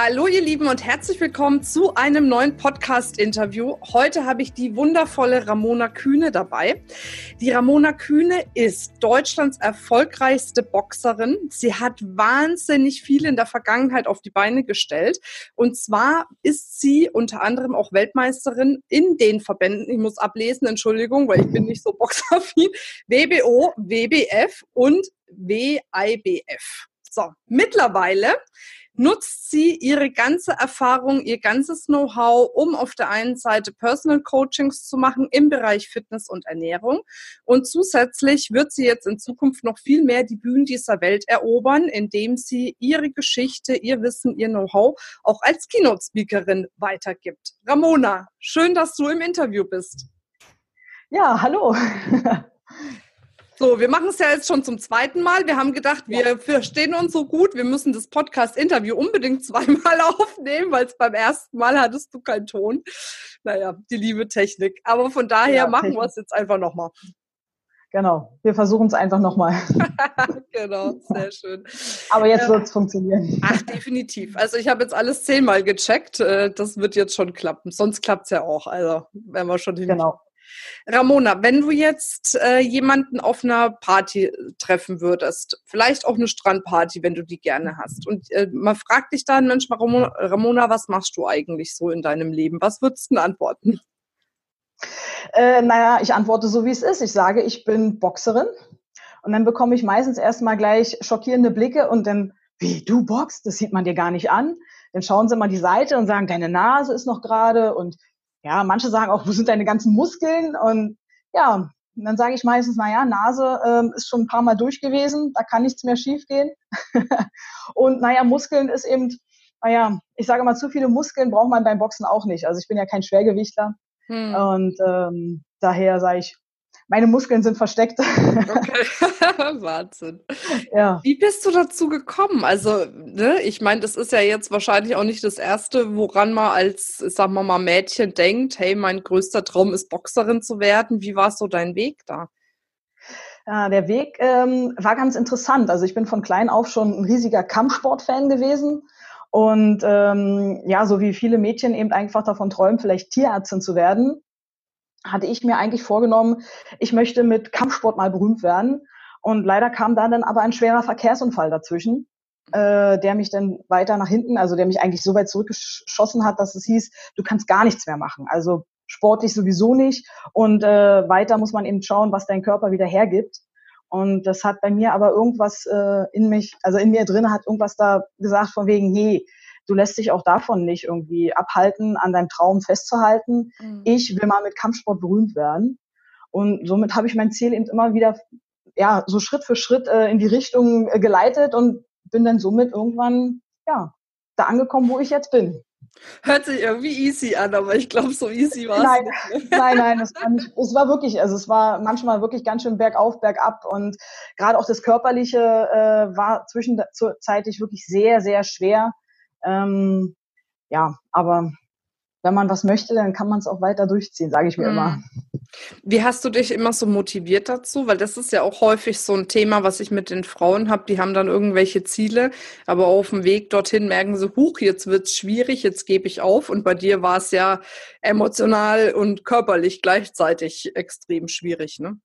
Hallo ihr Lieben und herzlich willkommen zu einem neuen Podcast-Interview. Heute habe ich die wundervolle Ramona Kühne dabei. Die Ramona Kühne ist Deutschlands erfolgreichste Boxerin. Sie hat wahnsinnig viel in der Vergangenheit auf die Beine gestellt. Und zwar ist sie unter anderem auch Weltmeisterin in den Verbänden, ich muss ablesen, Entschuldigung, weil ich bin nicht so boxeraffin, WBO, WBF und WIBF. So, mittlerweile nutzt sie ihre ganze Erfahrung, ihr ganzes Know-how, um auf der einen Seite Personal Coachings zu machen im Bereich Fitness und Ernährung. Und zusätzlich wird sie jetzt in Zukunft noch viel mehr die Bühnen dieser Welt erobern, indem sie ihre Geschichte, ihr Wissen, ihr Know-how auch als Keynote-Speakerin weitergibt. Ramona, schön, dass du im Interview bist. Ja, hallo. So, wir machen es ja jetzt schon zum zweiten Mal. Wir haben gedacht, wir verstehen uns so gut, wir müssen das Podcast-Interview unbedingt zweimal aufnehmen, weil es beim ersten Mal hattest du keinen Ton. Naja, die liebe Technik. Aber von daher ja, machen wir es jetzt einfach nochmal. Genau, wir versuchen es einfach nochmal. genau, sehr schön. Aber jetzt wird es funktionieren. Ach, definitiv. Also ich habe jetzt alles zehnmal gecheckt. Äh, das wird jetzt schon klappen. Sonst klappt es ja auch. Also werden wir schon hin. Genau. Ramona, wenn du jetzt äh, jemanden auf einer Party treffen würdest, vielleicht auch eine Strandparty, wenn du die gerne hast, und äh, man fragt dich dann, Mensch, Ramona, Ramona, was machst du eigentlich so in deinem Leben? Was würdest du denn antworten? Äh, naja, ich antworte so, wie es ist. Ich sage, ich bin Boxerin. Und dann bekomme ich meistens erstmal gleich schockierende Blicke und dann, wie, du boxst? Das sieht man dir gar nicht an. Dann schauen sie mal die Seite und sagen, deine Nase ist noch gerade und ja, manche sagen auch, wo sind deine ganzen Muskeln? Und ja, und dann sage ich meistens, naja, Nase ähm, ist schon ein paar Mal durch gewesen, da kann nichts mehr schiefgehen. und naja, Muskeln ist eben, naja, ich sage mal, zu viele Muskeln braucht man beim Boxen auch nicht. Also ich bin ja kein Schwergewichtler. Hm. Und ähm, daher sage ich, meine Muskeln sind versteckt. Okay. Wahnsinn. Ja. Wie bist du dazu gekommen? Also, ne, ich meine, das ist ja jetzt wahrscheinlich auch nicht das Erste, woran man als, sagen wir mal, Mädchen denkt, hey, mein größter Traum ist Boxerin zu werden. Wie war so dein Weg da? Ja, der Weg ähm, war ganz interessant. Also ich bin von klein auf schon ein riesiger Kampfsportfan gewesen. Und ähm, ja, so wie viele Mädchen eben einfach davon träumen, vielleicht Tierärztin zu werden, hatte ich mir eigentlich vorgenommen, ich möchte mit Kampfsport mal berühmt werden. Und leider kam da dann aber ein schwerer Verkehrsunfall dazwischen, äh, der mich dann weiter nach hinten, also der mich eigentlich so weit zurückgeschossen hat, dass es hieß, du kannst gar nichts mehr machen. Also sportlich sowieso nicht. Und äh, weiter muss man eben schauen, was dein Körper wieder hergibt. Und das hat bei mir aber irgendwas äh, in mich, also in mir drin hat irgendwas da gesagt von wegen, nee, du lässt dich auch davon nicht irgendwie abhalten, an deinem Traum festzuhalten. Mhm. Ich will mal mit Kampfsport berühmt werden. Und somit habe ich mein Ziel eben immer wieder, ja, so Schritt für Schritt äh, in die Richtung äh, geleitet und bin dann somit irgendwann, ja, da angekommen, wo ich jetzt bin. Hört sich irgendwie easy an, aber ich glaube, so easy war es nein, nicht. Ne? Nein, nein, es war, nicht, es war wirklich, also es war manchmal wirklich ganz schön bergauf, bergab und gerade auch das Körperliche äh, war zwischenzeitlich wirklich sehr, sehr schwer. Ähm, ja, aber wenn man was möchte, dann kann man es auch weiter durchziehen, sage ich mir mhm. immer. Wie hast du dich immer so motiviert dazu? Weil das ist ja auch häufig so ein Thema, was ich mit den Frauen habe. Die haben dann irgendwelche Ziele, aber auf dem Weg dorthin merken sie, huch, jetzt wird's schwierig, jetzt gebe ich auf. Und bei dir war es ja emotional und körperlich gleichzeitig extrem schwierig, ne?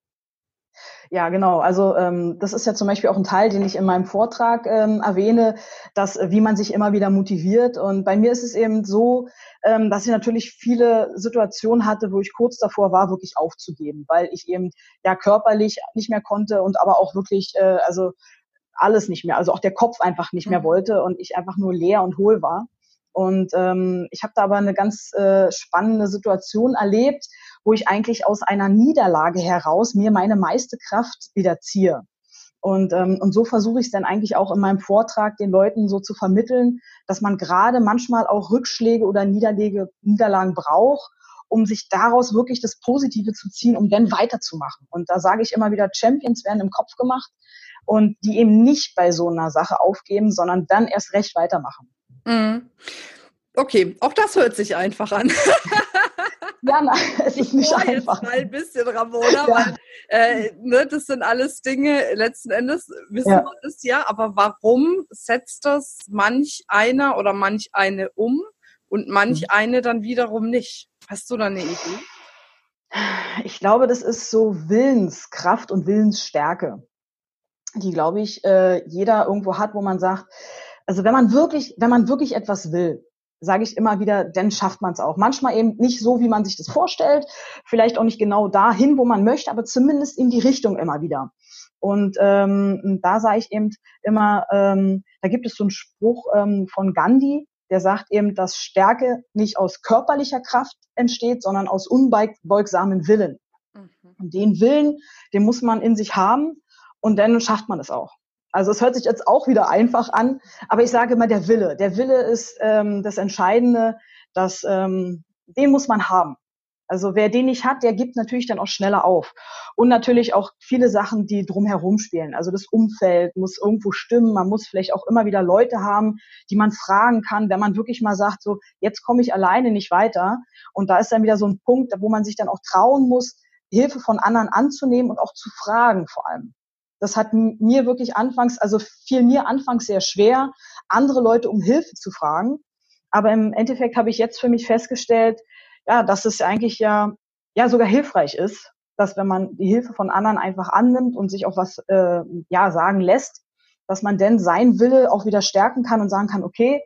Ja, genau. Also ähm, das ist ja zum Beispiel auch ein Teil, den ich in meinem Vortrag ähm, erwähne, dass wie man sich immer wieder motiviert. Und bei mir ist es eben so, ähm, dass ich natürlich viele Situationen hatte, wo ich kurz davor war, wirklich aufzugeben, weil ich eben ja körperlich nicht mehr konnte und aber auch wirklich, äh, also alles nicht mehr, also auch der Kopf einfach nicht mehr mhm. wollte und ich einfach nur leer und hohl war. Und ähm, ich habe da aber eine ganz äh, spannende Situation erlebt, wo ich eigentlich aus einer Niederlage heraus mir meine meiste Kraft wieder ziehe. Und, ähm, und so versuche ich es dann eigentlich auch in meinem Vortrag den Leuten so zu vermitteln, dass man gerade manchmal auch Rückschläge oder Niederlege, Niederlagen braucht, um sich daraus wirklich das Positive zu ziehen, um dann weiterzumachen. Und da sage ich immer wieder, Champions werden im Kopf gemacht und die eben nicht bei so einer Sache aufgeben, sondern dann erst recht weitermachen. Mhm. Okay, auch das hört sich einfach an. Ja, nein, es ist nicht einfach. Jetzt mal ein bisschen, Ramona, ja. weil äh, ne, das sind alles Dinge, letzten Endes wissen ja. wir das ja, aber warum setzt das manch einer oder manch eine um und manch mhm. eine dann wiederum nicht? Hast du da eine Idee? Ich glaube, das ist so Willenskraft und Willensstärke, die, glaube ich, äh, jeder irgendwo hat, wo man sagt, also wenn man wirklich, wenn man wirklich etwas will, sage ich immer wieder, dann schafft man es auch. Manchmal eben nicht so, wie man sich das vorstellt, vielleicht auch nicht genau dahin, wo man möchte, aber zumindest in die Richtung immer wieder. Und ähm, da sage ich eben immer, ähm, da gibt es so einen Spruch ähm, von Gandhi, der sagt eben, dass Stärke nicht aus körperlicher Kraft entsteht, sondern aus unbeugsamen Willen. Mhm. Und den Willen, den muss man in sich haben und dann schafft man es auch. Also es hört sich jetzt auch wieder einfach an, aber ich sage immer der Wille. Der Wille ist ähm, das Entscheidende, dass ähm, den muss man haben. Also wer den nicht hat, der gibt natürlich dann auch schneller auf. Und natürlich auch viele Sachen, die drumherum spielen. Also das Umfeld muss irgendwo stimmen. Man muss vielleicht auch immer wieder Leute haben, die man fragen kann, wenn man wirklich mal sagt, so jetzt komme ich alleine nicht weiter. Und da ist dann wieder so ein Punkt, wo man sich dann auch trauen muss, Hilfe von anderen anzunehmen und auch zu fragen vor allem. Das hat mir wirklich anfangs, also fiel mir anfangs sehr schwer, andere Leute um Hilfe zu fragen. Aber im Endeffekt habe ich jetzt für mich festgestellt, ja, dass es eigentlich ja, ja sogar hilfreich ist, dass wenn man die Hilfe von anderen einfach annimmt und sich auch was äh, ja sagen lässt, dass man denn sein Wille auch wieder stärken kann und sagen kann, okay,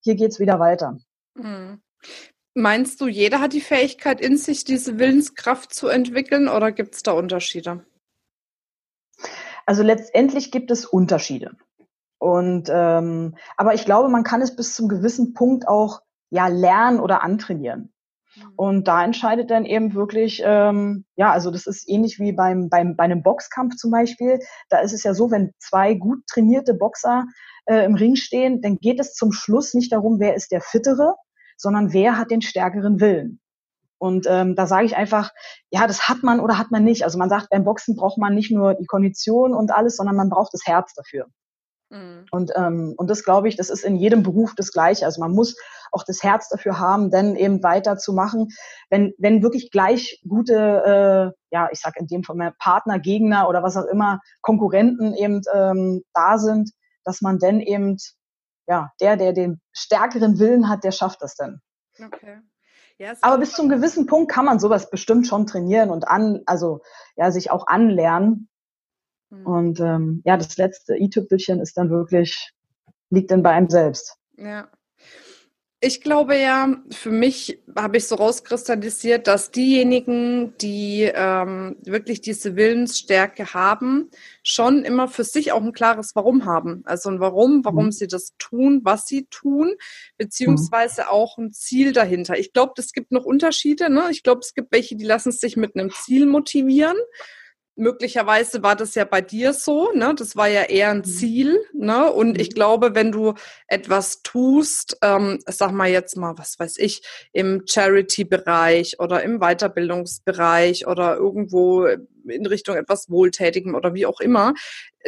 hier geht's wieder weiter. Mhm. Meinst du, jeder hat die Fähigkeit in sich, diese Willenskraft zu entwickeln oder gibt es da Unterschiede? Also letztendlich gibt es Unterschiede. Und ähm, aber ich glaube, man kann es bis zum gewissen Punkt auch ja lernen oder antrainieren. Mhm. Und da entscheidet dann eben wirklich, ähm, ja, also das ist ähnlich wie beim, beim, bei einem Boxkampf zum Beispiel. Da ist es ja so, wenn zwei gut trainierte Boxer äh, im Ring stehen, dann geht es zum Schluss nicht darum, wer ist der Fittere, sondern wer hat den stärkeren Willen. Und ähm, da sage ich einfach, ja, das hat man oder hat man nicht. Also man sagt, beim Boxen braucht man nicht nur die Kondition und alles, sondern man braucht das Herz dafür. Mhm. Und, ähm, und das glaube ich, das ist in jedem Beruf das Gleiche. Also man muss auch das Herz dafür haben, denn eben weiterzumachen. Wenn, wenn wirklich gleich gute, äh, ja, ich sag in dem Fall mehr Partner, Gegner oder was auch immer, Konkurrenten eben ähm, da sind, dass man dann eben, ja, der, der den stärkeren Willen hat, der schafft das dann. Okay. Ja, Aber bis zum gewissen Punkt kann man sowas bestimmt schon trainieren und an, also ja, sich auch anlernen. Mhm. Und ähm, ja, das letzte i-Tüpfelchen ist dann wirklich, liegt dann bei einem selbst. Ja. Ich glaube ja, für mich habe ich so rauskristallisiert, dass diejenigen, die ähm, wirklich diese Willensstärke haben, schon immer für sich auch ein klares Warum haben. Also ein Warum, warum mhm. sie das tun, was sie tun, beziehungsweise mhm. auch ein Ziel dahinter. Ich glaube, es gibt noch Unterschiede. Ne? Ich glaube, es gibt welche, die lassen sich mit einem Ziel motivieren möglicherweise war das ja bei dir so, ne? Das war ja eher ein mhm. Ziel, ne? Und ich mhm. glaube, wenn du etwas tust, ähm, sag mal jetzt mal, was weiß ich, im Charity-Bereich oder im Weiterbildungsbereich oder irgendwo in Richtung etwas Wohltätigem oder wie auch immer,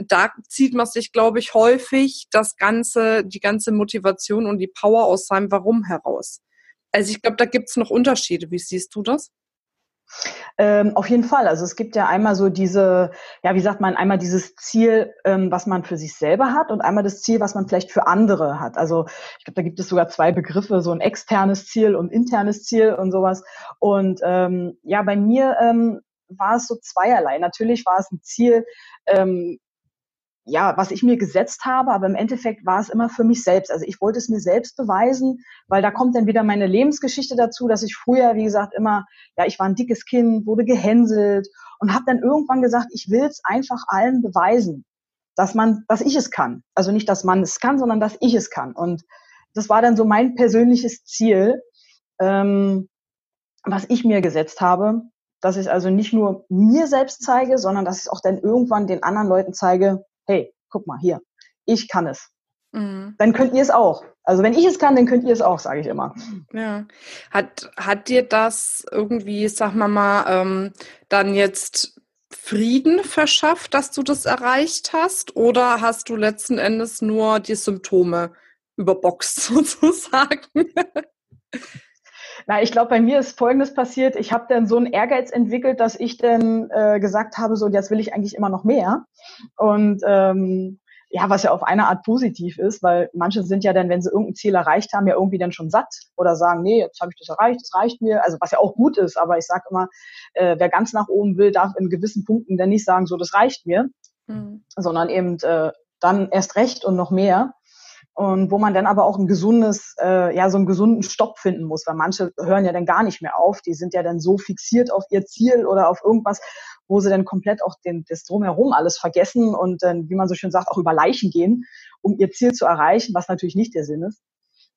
da zieht man sich, glaube ich, häufig das ganze, die ganze Motivation und die Power aus seinem Warum heraus. Also ich glaube, da gibt's noch Unterschiede. Wie siehst du das? Ähm, auf jeden Fall. Also es gibt ja einmal so diese, ja, wie sagt man, einmal dieses Ziel, ähm, was man für sich selber hat und einmal das Ziel, was man vielleicht für andere hat. Also ich glaube, da gibt es sogar zwei Begriffe, so ein externes Ziel und internes Ziel und sowas. Und ähm, ja, bei mir ähm, war es so zweierlei. Natürlich war es ein Ziel, ähm, ja, was ich mir gesetzt habe, aber im Endeffekt war es immer für mich selbst. Also ich wollte es mir selbst beweisen, weil da kommt dann wieder meine Lebensgeschichte dazu, dass ich früher, wie gesagt, immer, ja, ich war ein dickes Kind, wurde gehänselt und habe dann irgendwann gesagt, ich will es einfach allen beweisen, dass man, dass ich es kann. Also nicht, dass man es kann, sondern dass ich es kann. Und das war dann so mein persönliches Ziel, ähm, was ich mir gesetzt habe, dass ich also nicht nur mir selbst zeige, sondern dass ich auch dann irgendwann den anderen Leuten zeige, hey, guck mal hier, ich kann es. mhm. dann könnt ihr es auch. Also wenn ich es kann, dann könnt ihr es auch, sage ich immer. Ja. Hat, hat dir das irgendwie, sag mal mal, ähm, dann jetzt Frieden verschafft, dass du das erreicht hast? Oder hast du letzten Endes nur die Symptome überboxt sozusagen? Na, ich glaube, bei mir ist Folgendes passiert. Ich habe dann so einen Ehrgeiz entwickelt, dass ich dann äh, gesagt habe, so jetzt will ich eigentlich immer noch mehr. Und ähm, ja, was ja auf eine Art positiv ist, weil manche sind ja dann, wenn sie irgendein Ziel erreicht haben, ja irgendwie dann schon satt oder sagen, nee, jetzt habe ich das erreicht, das reicht mir. Also was ja auch gut ist, aber ich sage immer, äh, wer ganz nach oben will, darf in gewissen Punkten dann nicht sagen, so das reicht mir, mhm. sondern eben äh, dann erst recht und noch mehr und wo man dann aber auch ein gesundes, äh, ja, so einen gesunden Stopp finden muss, weil manche hören ja dann gar nicht mehr auf, die sind ja dann so fixiert auf ihr Ziel oder auf irgendwas, wo sie dann komplett auch den, das drumherum alles vergessen und dann, wie man so schön sagt, auch über Leichen gehen, um ihr Ziel zu erreichen, was natürlich nicht der Sinn ist.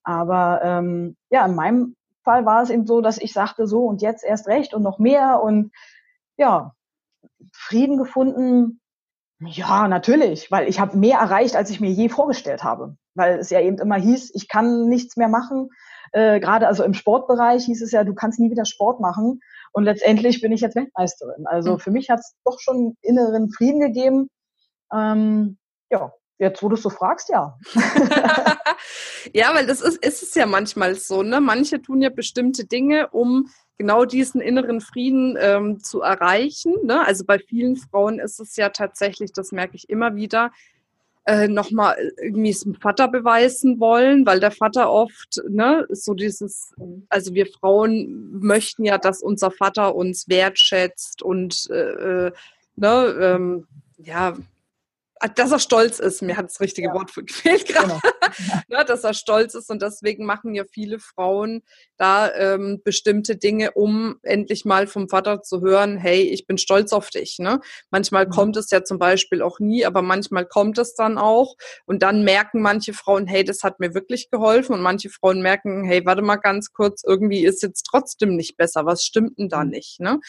Aber ähm, ja, in meinem Fall war es eben so, dass ich sagte so und jetzt erst recht und noch mehr und ja, Frieden gefunden, ja, natürlich, weil ich habe mehr erreicht, als ich mir je vorgestellt habe. Weil es ja eben immer hieß, ich kann nichts mehr machen. Äh, Gerade also im Sportbereich hieß es ja, du kannst nie wieder Sport machen. Und letztendlich bin ich jetzt Weltmeisterin. Also mhm. für mich hat es doch schon inneren Frieden gegeben. Ähm, ja, Jetzt, wo du es so fragst, ja. ja, weil das ist, ist es ja manchmal so, ne? Manche tun ja bestimmte Dinge, um genau diesen inneren Frieden ähm, zu erreichen. Ne? Also bei vielen Frauen ist es ja tatsächlich, das merke ich immer wieder, äh, nochmal irgendwie es dem Vater beweisen wollen, weil der Vater oft, ne, so dieses, also wir Frauen möchten ja, dass unser Vater uns wertschätzt und äh, äh ne, ähm, ja, dass er stolz ist. Mir hat das richtige ja. Wort gefehlt gerade. Genau. Ja. Ne, dass er stolz ist und deswegen machen ja viele Frauen da ähm, bestimmte Dinge, um endlich mal vom Vater zu hören, hey, ich bin stolz auf dich. Ne? Manchmal mhm. kommt es ja zum Beispiel auch nie, aber manchmal kommt es dann auch und dann merken manche Frauen, hey, das hat mir wirklich geholfen und manche Frauen merken, hey, warte mal ganz kurz, irgendwie ist jetzt trotzdem nicht besser. Was stimmt denn da mhm. nicht? Ne?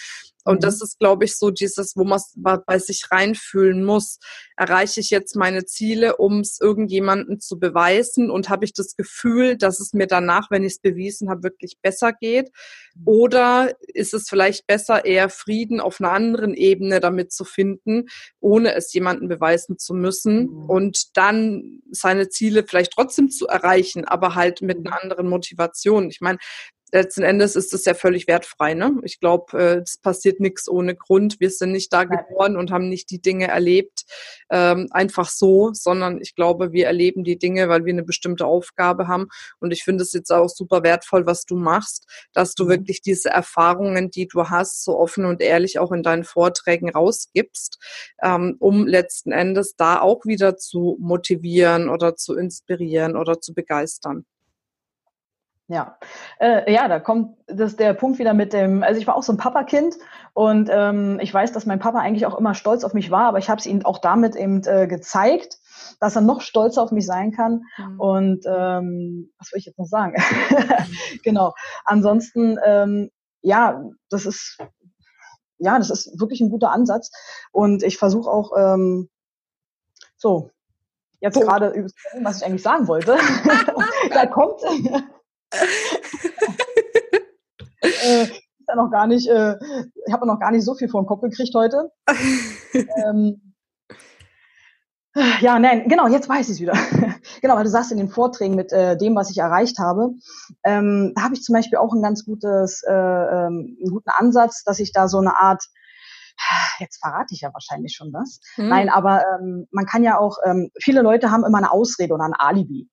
Und mhm. das ist, glaube ich, so dieses, wo man bei sich reinfühlen muss. Erreiche ich jetzt meine Ziele, um es irgendjemandem zu beweisen? Und habe ich das Gefühl, dass es mir danach, wenn ich es bewiesen habe, wirklich besser geht? Mhm. Oder ist es vielleicht besser, eher Frieden auf einer anderen Ebene damit zu finden, ohne es jemandem beweisen zu müssen mhm. und dann seine Ziele vielleicht trotzdem zu erreichen, aber halt mit einer anderen Motivation? Ich meine, letzten Endes ist es ja völlig wertfrei. Ne? Ich glaube, äh, es passiert nichts ohne Grund. Wir sind nicht da geboren und haben nicht die Dinge erlebt ähm, einfach so, sondern ich glaube, wir erleben die Dinge, weil wir eine bestimmte Aufgabe haben. Und ich finde es jetzt auch super wertvoll, was du machst, dass du mhm. wirklich diese Erfahrungen, die du hast, so offen und ehrlich auch in deinen Vorträgen rausgibst, ähm, um letzten Endes da auch wieder zu motivieren oder zu inspirieren oder zu begeistern. Ja, äh, ja, da kommt das der Punkt wieder mit dem. Also ich war auch so ein Papakind und ähm, ich weiß, dass mein Papa eigentlich auch immer stolz auf mich war, aber ich habe es ihm auch damit eben äh, gezeigt, dass er noch stolzer auf mich sein kann. Mhm. Und ähm, was will ich jetzt noch sagen? genau. Ansonsten, ähm, ja, das ist ja, das ist wirklich ein guter Ansatz und ich versuche auch ähm, so jetzt gerade, was ich eigentlich sagen wollte. da kommt äh, ja noch gar nicht, äh, ich habe noch gar nicht so viel vor den Kopf gekriegt heute. ähm, ja, nein, genau, jetzt weiß ich es wieder. genau, weil du sagst in den Vorträgen mit äh, dem, was ich erreicht habe, ähm, da habe ich zum Beispiel auch ein ganz gutes, äh, ähm, einen guten Ansatz, dass ich da so eine Art, jetzt verrate ich ja wahrscheinlich schon was. Hm. Nein, aber ähm, man kann ja auch, ähm, viele Leute haben immer eine Ausrede oder ein Alibi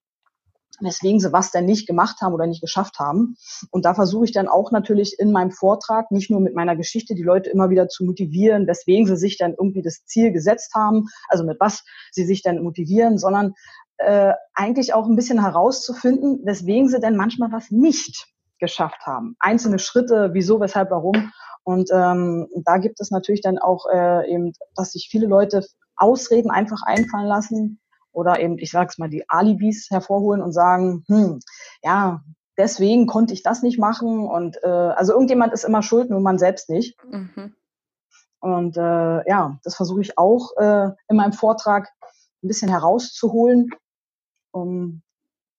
weswegen sie was denn nicht gemacht haben oder nicht geschafft haben. Und da versuche ich dann auch natürlich in meinem Vortrag, nicht nur mit meiner Geschichte, die Leute immer wieder zu motivieren, weswegen sie sich dann irgendwie das Ziel gesetzt haben, also mit was sie sich dann motivieren, sondern äh, eigentlich auch ein bisschen herauszufinden, weswegen sie denn manchmal was nicht geschafft haben. Einzelne Schritte, wieso, weshalb, warum. Und ähm, da gibt es natürlich dann auch äh, eben, dass sich viele Leute Ausreden einfach einfallen lassen, oder eben, ich sag's mal, die Alibis hervorholen und sagen, hm, ja, deswegen konnte ich das nicht machen und äh, also irgendjemand ist immer schuld, nur man selbst nicht. Mhm. Und äh, ja, das versuche ich auch äh, in meinem Vortrag ein bisschen herauszuholen. um,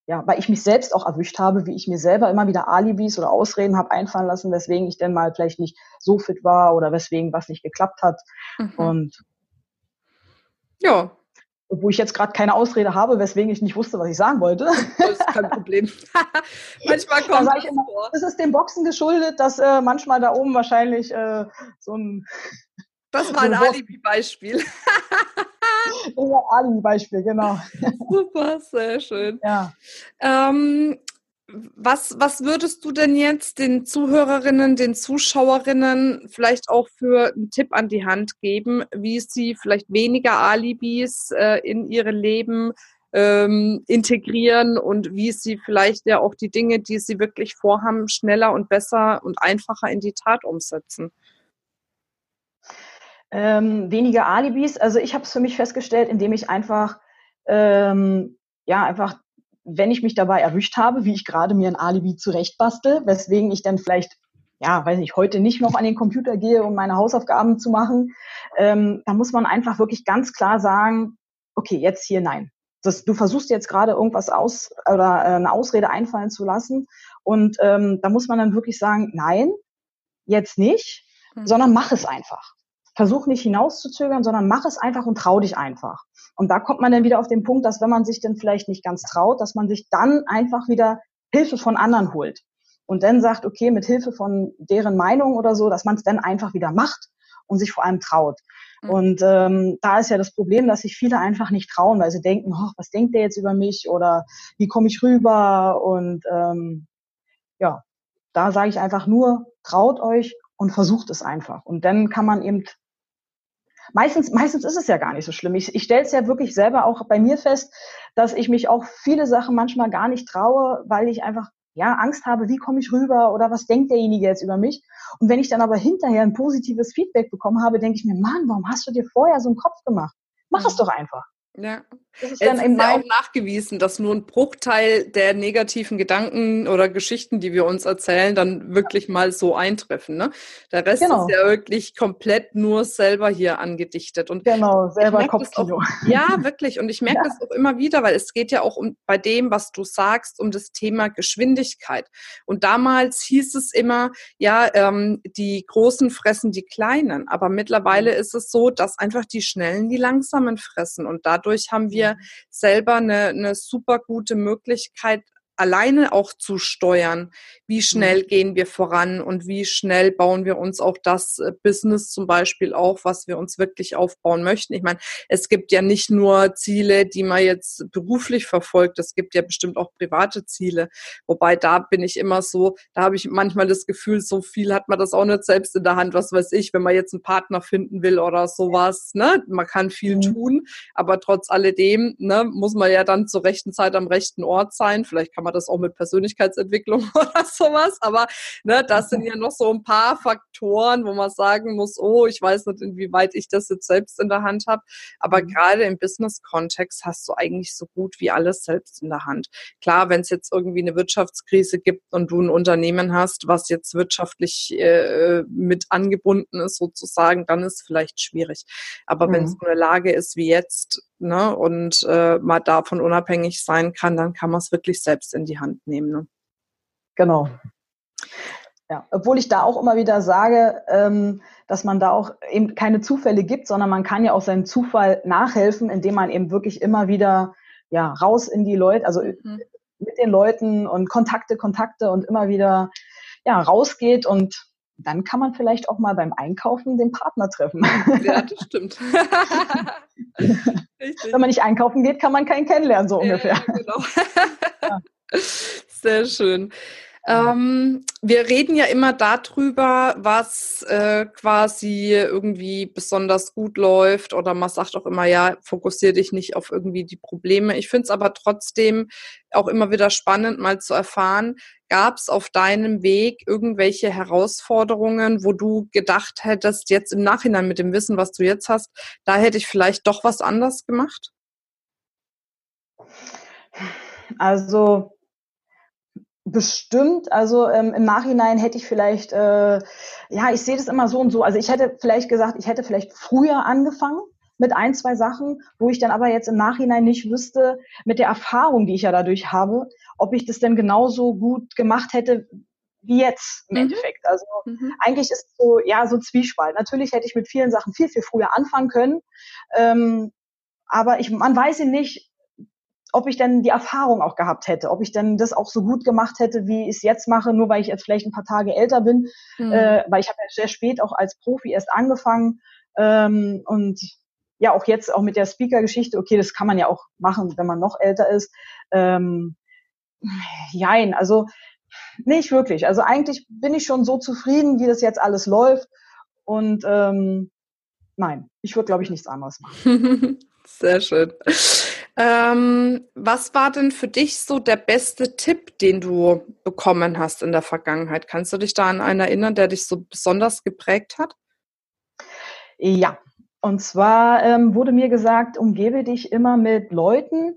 ja, weil ich mich selbst auch erwischt habe, wie ich mir selber immer wieder Alibis oder Ausreden habe einfallen lassen, weswegen ich denn mal vielleicht nicht so fit war oder weswegen was nicht geklappt hat. Mhm. Und ja, obwohl ich jetzt gerade keine Ausrede habe, weswegen ich nicht wusste, was ich sagen wollte. Das ist kein Problem. manchmal kommt das immer, vor. Es ist dem Boxen geschuldet, dass äh, manchmal da oben wahrscheinlich äh, so ein das war ein Alibi-Beispiel. das war ein Alibi-Beispiel, genau. Super, sehr schön. Ja. Ähm, was, was würdest du denn jetzt den Zuhörerinnen, den Zuschauerinnen vielleicht auch für einen Tipp an die Hand geben, wie sie vielleicht weniger Alibis äh, in ihre Leben ähm, integrieren und wie sie vielleicht ja auch die Dinge, die sie wirklich vorhaben, schneller und besser und einfacher in die Tat umsetzen? Ähm, weniger Alibis. Also ich habe es für mich festgestellt, indem ich einfach ähm, ja einfach wenn ich mich dabei erwischt habe, wie ich gerade mir ein Alibi zurechtbastel, weswegen ich dann vielleicht, ja, weiß ich, heute nicht noch an den Computer gehe, um meine Hausaufgaben zu machen, ähm, da muss man einfach wirklich ganz klar sagen, okay, jetzt hier nein. Das, du versuchst jetzt gerade irgendwas aus oder äh, eine Ausrede einfallen zu lassen und ähm, da muss man dann wirklich sagen, nein, jetzt nicht, mhm. sondern mach es einfach. Versuch nicht hinauszuzögern, sondern mach es einfach und trau dich einfach. Und da kommt man dann wieder auf den Punkt, dass wenn man sich dann vielleicht nicht ganz traut, dass man sich dann einfach wieder Hilfe von anderen holt. Und dann sagt, okay, mit Hilfe von deren Meinung oder so, dass man es dann einfach wieder macht und sich vor allem traut. Mhm. Und ähm, da ist ja das Problem, dass sich viele einfach nicht trauen, weil sie denken, oh, was denkt der jetzt über mich oder wie komme ich rüber? Und ähm, ja, da sage ich einfach nur, traut euch und versucht es einfach. Und dann kann man eben meistens, meistens ist es ja gar nicht so schlimm. Ich, ich stelle es ja wirklich selber auch bei mir fest, dass ich mich auch viele Sachen manchmal gar nicht traue, weil ich einfach ja, Angst habe, wie komme ich rüber oder was denkt derjenige jetzt über mich? Und wenn ich dann aber hinterher ein positives Feedback bekommen habe, denke ich mir, Mann, warum hast du dir vorher so einen Kopf gemacht? Mach mhm. es doch einfach. Ja. Das ist dann eben auch nachgewiesen, dass nur ein Bruchteil der negativen Gedanken oder Geschichten, die wir uns erzählen, dann wirklich mal so eintreffen. Ne? Der Rest genau. ist ja wirklich komplett nur selber hier angedichtet. Und genau, selber Kopfkino. Auch, ja, wirklich. Und ich merke ja. das auch immer wieder, weil es geht ja auch um bei dem, was du sagst, um das Thema Geschwindigkeit. Und damals hieß es immer, ja, ähm, die Großen fressen die Kleinen. Aber mittlerweile mhm. ist es so, dass einfach die Schnellen die Langsamen fressen. Und dadurch haben wir wir selber eine, eine super gute Möglichkeit, alleine auch zu steuern, wie schnell mhm. gehen wir voran und wie schnell bauen wir uns auch das äh, Business zum Beispiel auf, was wir uns wirklich aufbauen möchten. Ich meine, es gibt ja nicht nur Ziele, die man jetzt beruflich verfolgt, es gibt ja bestimmt auch private Ziele. Wobei da bin ich immer so, da habe ich manchmal das Gefühl, so viel hat man das auch nicht selbst in der Hand, was weiß ich, wenn man jetzt einen Partner finden will oder sowas. Ne? Man kann viel mhm. tun, aber trotz alledem ne, muss man ja dann zur rechten Zeit am rechten Ort sein. Vielleicht kann man das auch mit Persönlichkeitsentwicklung oder sowas. Aber ne, das sind ja noch so ein paar Faktoren, wo man sagen muss, oh, ich weiß nicht, inwieweit ich das jetzt selbst in der Hand habe. Aber mhm. gerade im Business-Kontext hast du eigentlich so gut wie alles selbst in der Hand. Klar, wenn es jetzt irgendwie eine Wirtschaftskrise gibt und du ein Unternehmen hast, was jetzt wirtschaftlich äh, mit angebunden ist sozusagen, dann ist es vielleicht schwierig. Aber mhm. wenn es so eine Lage ist wie jetzt, ne, und äh, man davon unabhängig sein kann, dann kann man es wirklich selbst in die Hand nehmen. Ne? Genau. Ja, obwohl ich da auch immer wieder sage, ähm, dass man da auch eben keine Zufälle gibt, sondern man kann ja auch seinem Zufall nachhelfen, indem man eben wirklich immer wieder ja raus in die Leute, also mhm. mit den Leuten und Kontakte, Kontakte und immer wieder ja rausgeht und dann kann man vielleicht auch mal beim Einkaufen den Partner treffen. Ja, das stimmt. Wenn man nicht einkaufen geht, kann man keinen kennenlernen, so ungefähr. Ja, genau. ja. Sehr schön. Ähm, wir reden ja immer darüber, was äh, quasi irgendwie besonders gut läuft oder man sagt auch immer, ja, fokussiere dich nicht auf irgendwie die Probleme. Ich finde es aber trotzdem auch immer wieder spannend, mal zu erfahren, gab es auf deinem Weg irgendwelche Herausforderungen, wo du gedacht hättest, jetzt im Nachhinein mit dem Wissen, was du jetzt hast, da hätte ich vielleicht doch was anders gemacht? Also Bestimmt, also ähm, im Nachhinein hätte ich vielleicht, äh, ja, ich sehe das immer so und so. Also ich hätte vielleicht gesagt, ich hätte vielleicht früher angefangen, mit ein, zwei Sachen, wo ich dann aber jetzt im Nachhinein nicht wüsste, mit der Erfahrung, die ich ja dadurch habe, ob ich das denn genauso gut gemacht hätte, wie jetzt im mhm. Endeffekt. Also mhm. eigentlich ist so, ja, so ein Zwiespalt. Natürlich hätte ich mit vielen Sachen viel, viel früher anfangen können. Ähm, aber ich, man weiß ja nicht, ob ich denn die Erfahrung auch gehabt hätte, ob ich denn das auch so gut gemacht hätte, wie ich es jetzt mache, nur weil ich jetzt vielleicht ein paar Tage älter bin, mhm. äh, weil ich habe ja sehr spät auch als Profi erst angefangen ähm, und ja auch jetzt auch mit der Speaker-Geschichte, okay, das kann man ja auch machen, wenn man noch älter ist. Ähm, jein, also nicht wirklich. Also eigentlich bin ich schon so zufrieden, wie das jetzt alles läuft und ähm, nein, ich würde glaube ich nichts anderes machen. Sehr schön. Ähm, was war denn für dich so der beste Tipp, den du bekommen hast in der Vergangenheit? Kannst du dich da an einen erinnern, der dich so besonders geprägt hat? Ja, und zwar ähm, wurde mir gesagt, umgebe dich immer mit Leuten,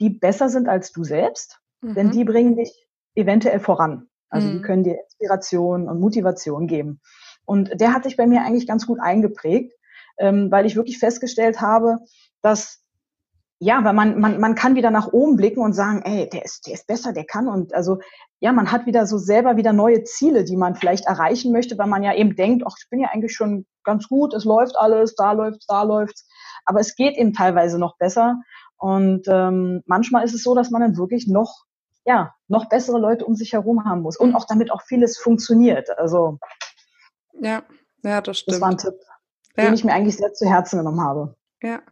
die besser sind als du selbst, mhm. denn die bringen dich eventuell voran. Also mhm. die können dir Inspiration und Motivation geben. Und der hat sich bei mir eigentlich ganz gut eingeprägt, ähm, weil ich wirklich festgestellt habe, dass ja, weil man, man, man kann wieder nach oben blicken und sagen, ey, der ist, der ist besser, der kann. Und also, ja, man hat wieder so selber wieder neue Ziele, die man vielleicht erreichen möchte, weil man ja eben denkt, ach, ich bin ja eigentlich schon ganz gut, es läuft alles, da läuft's, da läuft's. Aber es geht eben teilweise noch besser. Und ähm, manchmal ist es so, dass man dann wirklich noch, ja, noch bessere Leute um sich herum haben muss. Und auch damit auch vieles funktioniert. Also. Ja, ja, das stimmt. Das war ein Tipp, ja. den ich mir eigentlich sehr zu Herzen genommen habe. Ja.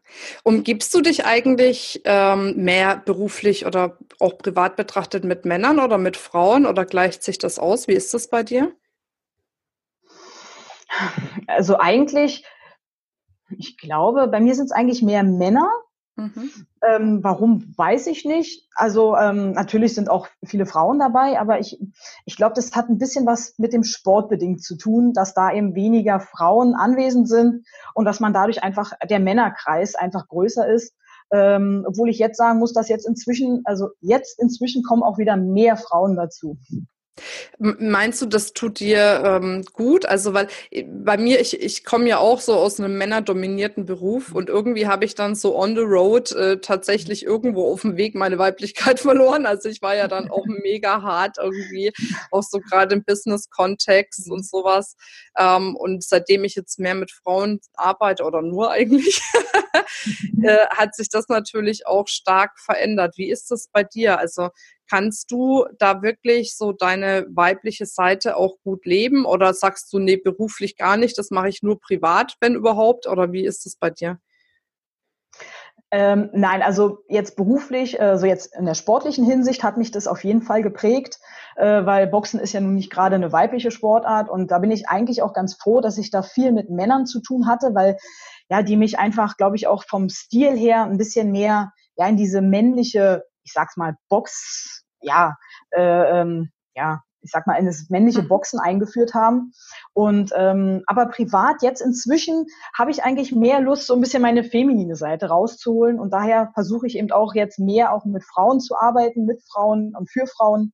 Umgibst du dich eigentlich ähm, mehr beruflich oder auch privat betrachtet mit Männern oder mit Frauen oder gleicht sich das aus? Wie ist das bei dir? Also eigentlich, ich glaube, bei mir sind es eigentlich mehr Männer, Mhm. Ähm, warum, weiß ich nicht. Also ähm, natürlich sind auch viele Frauen dabei, aber ich, ich glaube, das hat ein bisschen was mit dem Sport bedingt zu tun, dass da eben weniger Frauen anwesend sind und dass man dadurch einfach der Männerkreis einfach größer ist. Ähm, obwohl ich jetzt sagen muss, dass jetzt inzwischen, also jetzt inzwischen kommen auch wieder mehr Frauen dazu. Meinst du, das tut dir ähm, gut? Also, weil äh, bei mir, ich, ich komme ja auch so aus einem männerdominierten Beruf und irgendwie habe ich dann so on the road äh, tatsächlich irgendwo auf dem Weg meine Weiblichkeit verloren. Also ich war ja dann auch mega hart irgendwie, auch so gerade im Business-Kontext und sowas. Ähm, und seitdem ich jetzt mehr mit Frauen arbeite oder nur eigentlich, äh, hat sich das natürlich auch stark verändert. Wie ist das bei dir? Also Kannst du da wirklich so deine weibliche Seite auch gut leben oder sagst du, nee, beruflich gar nicht, das mache ich nur privat, wenn überhaupt? Oder wie ist das bei dir? Ähm, nein, also jetzt beruflich, äh, so jetzt in der sportlichen Hinsicht hat mich das auf jeden Fall geprägt, äh, weil Boxen ist ja nun nicht gerade eine weibliche Sportart und da bin ich eigentlich auch ganz froh, dass ich da viel mit Männern zu tun hatte, weil ja, die mich einfach, glaube ich, auch vom Stil her ein bisschen mehr ja in diese männliche ich sag's mal, Box, ja, äh, ähm, ja, ich sag mal, in das männliche mhm. Boxen eingeführt haben. Und ähm, aber privat jetzt inzwischen habe ich eigentlich mehr Lust, so ein bisschen meine feminine Seite rauszuholen. Und daher versuche ich eben auch jetzt mehr auch mit Frauen zu arbeiten, mit Frauen und für Frauen,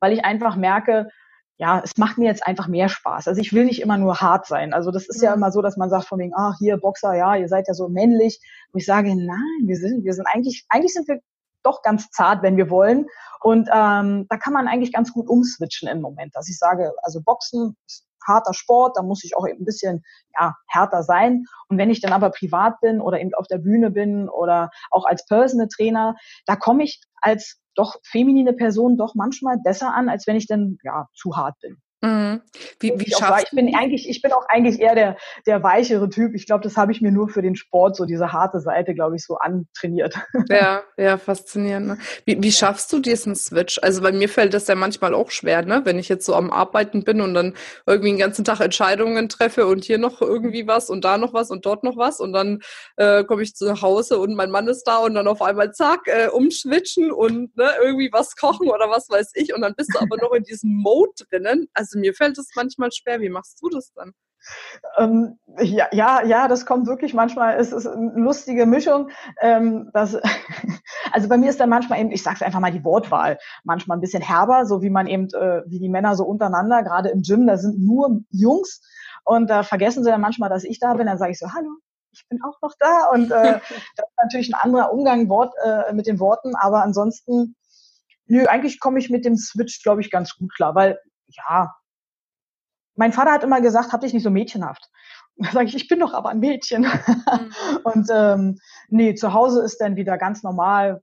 weil ich einfach merke, ja, es macht mir jetzt einfach mehr Spaß. Also ich will nicht immer nur hart sein. Also das ist mhm. ja immer so, dass man sagt von wegen, ah, hier Boxer, ja, ihr seid ja so männlich. Und ich sage, nein, wir sind, wir sind eigentlich, eigentlich sind wir doch ganz zart, wenn wir wollen. Und ähm, da kann man eigentlich ganz gut umswitchen im Moment. Dass ich sage, also Boxen ist harter Sport, da muss ich auch eben ein bisschen ja, härter sein. Und wenn ich dann aber privat bin oder eben auf der Bühne bin oder auch als Personal Trainer, da komme ich als doch feminine Person doch manchmal besser an, als wenn ich dann ja zu hart bin. Mhm. Wie, wie ich, schaffst ich bin eigentlich, ich bin auch eigentlich eher der, der weichere Typ. Ich glaube, das habe ich mir nur für den Sport, so diese harte Seite, glaube ich, so antrainiert. Ja, ja, faszinierend. Ne? Wie, wie schaffst du diesen Switch? Also bei mir fällt das ja manchmal auch schwer, ne? Wenn ich jetzt so am Arbeiten bin und dann irgendwie den ganzen Tag Entscheidungen treffe und hier noch irgendwie was und da noch was und dort noch was und dann äh, komme ich zu Hause und mein Mann ist da und dann auf einmal zack, äh, umschwitchen und ne, irgendwie was kochen oder was weiß ich und dann bist du aber noch in diesem Mode drinnen. Also also mir fällt es manchmal schwer. Wie machst du das dann? Ähm, ja, ja, ja, das kommt wirklich manchmal, es ist eine lustige Mischung. Ähm, das, also bei mir ist dann manchmal eben, ich sage einfach mal die Wortwahl, manchmal ein bisschen herber, so wie man eben, äh, wie die Männer so untereinander, gerade im Gym, da sind nur Jungs und da vergessen sie dann manchmal, dass ich da bin, dann sage ich so, hallo, ich bin auch noch da. Und äh, das ist natürlich ein anderer Umgang Wort, äh, mit den Worten, aber ansonsten, nö, eigentlich komme ich mit dem Switch, glaube ich, ganz gut klar, weil ja, mein Vater hat immer gesagt, hab dich nicht so mädchenhaft. Da sage ich, ich bin doch aber ein Mädchen. Mhm. und ähm, nee, zu Hause ist dann wieder ganz normal,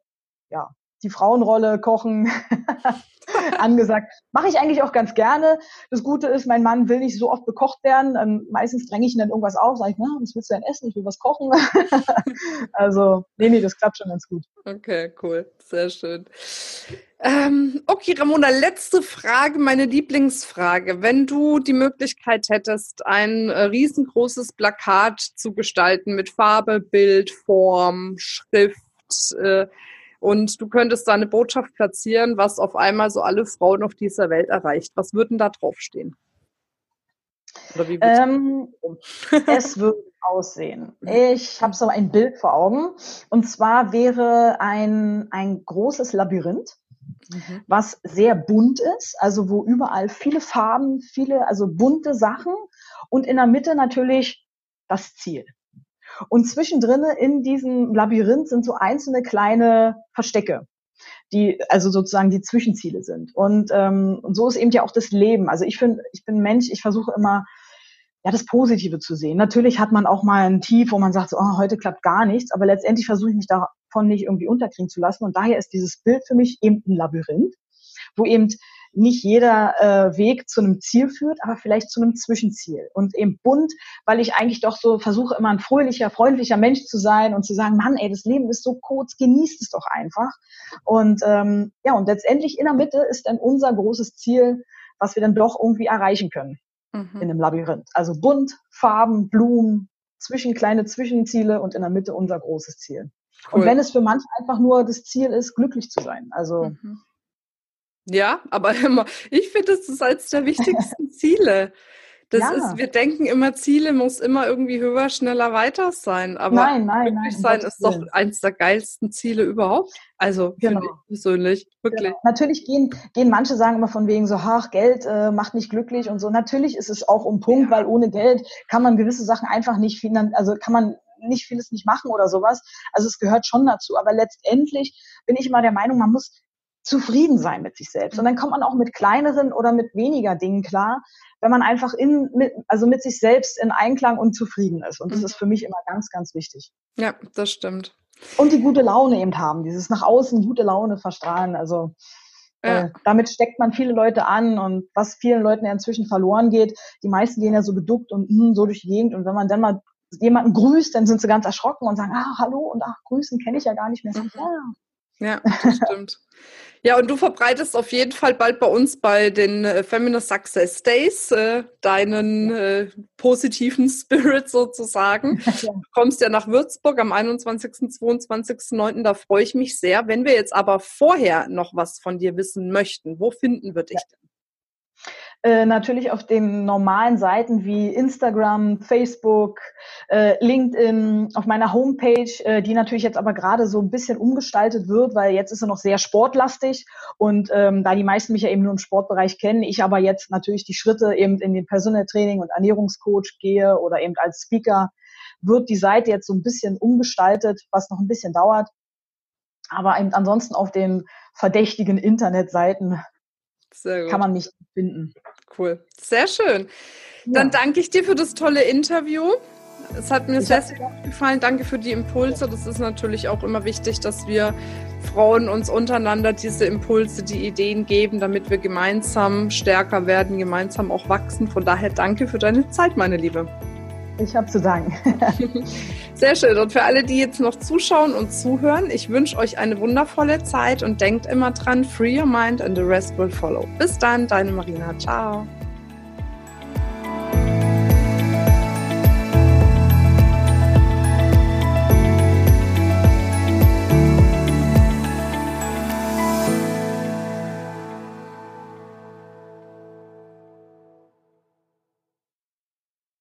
ja, die Frauenrolle, Kochen, angesagt. Mache ich eigentlich auch ganz gerne. Das Gute ist, mein Mann will nicht so oft bekocht werden. Ähm, meistens dränge ich ihn dann irgendwas auf, sage ich, na, was willst du denn essen? Ich will was kochen. also, nee, nee, das klappt schon ganz gut. Okay, cool. Sehr schön. Ähm, okay, Ramona, letzte Frage, meine Lieblingsfrage. Wenn du die Möglichkeit hättest, ein äh, riesengroßes Plakat zu gestalten mit Farbe, Bild, Form, Schrift, äh, und du könntest da eine Botschaft platzieren, was auf einmal so alle Frauen auf dieser Welt erreicht. Was würden da draufstehen? Ähm, es würde aussehen. Ich habe so ein Bild vor Augen. Und zwar wäre ein, ein großes Labyrinth, mhm. was sehr bunt ist, also wo überall viele Farben, viele, also bunte Sachen und in der Mitte natürlich das Ziel. Und zwischendrin in diesem Labyrinth sind so einzelne kleine Verstecke, die also sozusagen die Zwischenziele sind. Und, ähm, und so ist eben ja auch das Leben. Also ich finde, ich bin Mensch, ich versuche immer ja, das Positive zu sehen. Natürlich hat man auch mal ein Tief, wo man sagt, so, oh, heute klappt gar nichts, aber letztendlich versuche ich mich davon nicht irgendwie unterkriegen zu lassen. Und daher ist dieses Bild für mich eben ein Labyrinth, wo eben nicht jeder äh, Weg zu einem Ziel führt, aber vielleicht zu einem Zwischenziel. Und eben bunt, weil ich eigentlich doch so versuche, immer ein fröhlicher, freundlicher Mensch zu sein und zu sagen, Mann, ey, das Leben ist so kurz, genießt es doch einfach. Und ähm, ja, und letztendlich in der Mitte ist dann unser großes Ziel, was wir dann doch irgendwie erreichen können mhm. in einem Labyrinth. Also bunt, Farben, Blumen, zwischen kleine Zwischenziele und in der Mitte unser großes Ziel. Cool. Und wenn es für manche einfach nur das Ziel ist, glücklich zu sein. Also mhm. Ja, aber immer, ich finde, das ist eines der wichtigsten Ziele. Das ja. ist, wir denken immer, Ziele muss immer irgendwie höher, schneller, weiter sein. Aber nein, nein, glücklich nein, sein ist doch eines der geilsten Ziele überhaupt. Also genau. ich persönlich, wirklich. Genau. Natürlich gehen, gehen manche sagen immer von wegen so, ach, Geld äh, macht nicht glücklich und so. Natürlich ist es auch um Punkt, ja. weil ohne Geld kann man gewisse Sachen einfach nicht finanzieren, also kann man nicht vieles nicht machen oder sowas. Also es gehört schon dazu. Aber letztendlich bin ich immer der Meinung, man muss zufrieden sein mit sich selbst. Und dann kommt man auch mit kleineren oder mit weniger Dingen klar, wenn man einfach in, mit, also mit sich selbst in Einklang und zufrieden ist. Und das mhm. ist für mich immer ganz, ganz wichtig. Ja, das stimmt. Und die gute Laune eben haben, dieses nach außen gute Laune verstrahlen. Also ja. äh, damit steckt man viele Leute an und was vielen Leuten ja inzwischen verloren geht, die meisten gehen ja so geduckt und mh, hm, so durch die Gegend und wenn man dann mal jemanden grüßt, dann sind sie ganz erschrocken und sagen, ah, hallo und ach, grüßen kenne ich ja gar nicht mehr. Mhm. Ja, ja, das stimmt. Ja, und du verbreitest auf jeden Fall bald bei uns bei den äh, Feminist Success Days äh, deinen äh, positiven Spirit sozusagen. Ja. Du kommst ja nach Würzburg am 21., 22., Da freue ich mich sehr. Wenn wir jetzt aber vorher noch was von dir wissen möchten, wo finden wir dich ja. denn? Äh, natürlich auf den normalen Seiten wie Instagram, Facebook, äh, LinkedIn, auf meiner Homepage, äh, die natürlich jetzt aber gerade so ein bisschen umgestaltet wird, weil jetzt ist sie noch sehr sportlastig und ähm, da die meisten mich ja eben nur im Sportbereich kennen, ich aber jetzt natürlich die Schritte eben in den Personal Training und Ernährungscoach gehe oder eben als Speaker, wird die Seite jetzt so ein bisschen umgestaltet, was noch ein bisschen dauert. Aber eben ansonsten auf den verdächtigen Internetseiten kann man mich finden. Cool. Sehr schön. Dann ja. danke ich dir für das tolle Interview. Es hat mir sehr, sehr gut gefallen. Danke für die Impulse. Das ist natürlich auch immer wichtig, dass wir Frauen uns untereinander diese Impulse, die Ideen geben, damit wir gemeinsam stärker werden, gemeinsam auch wachsen. Von daher danke für deine Zeit, meine Liebe. Ich habe zu danken. Sehr schön. Und für alle, die jetzt noch zuschauen und zuhören, ich wünsche euch eine wundervolle Zeit und denkt immer dran, free your mind and the rest will follow. Bis dann, deine Marina. Ciao.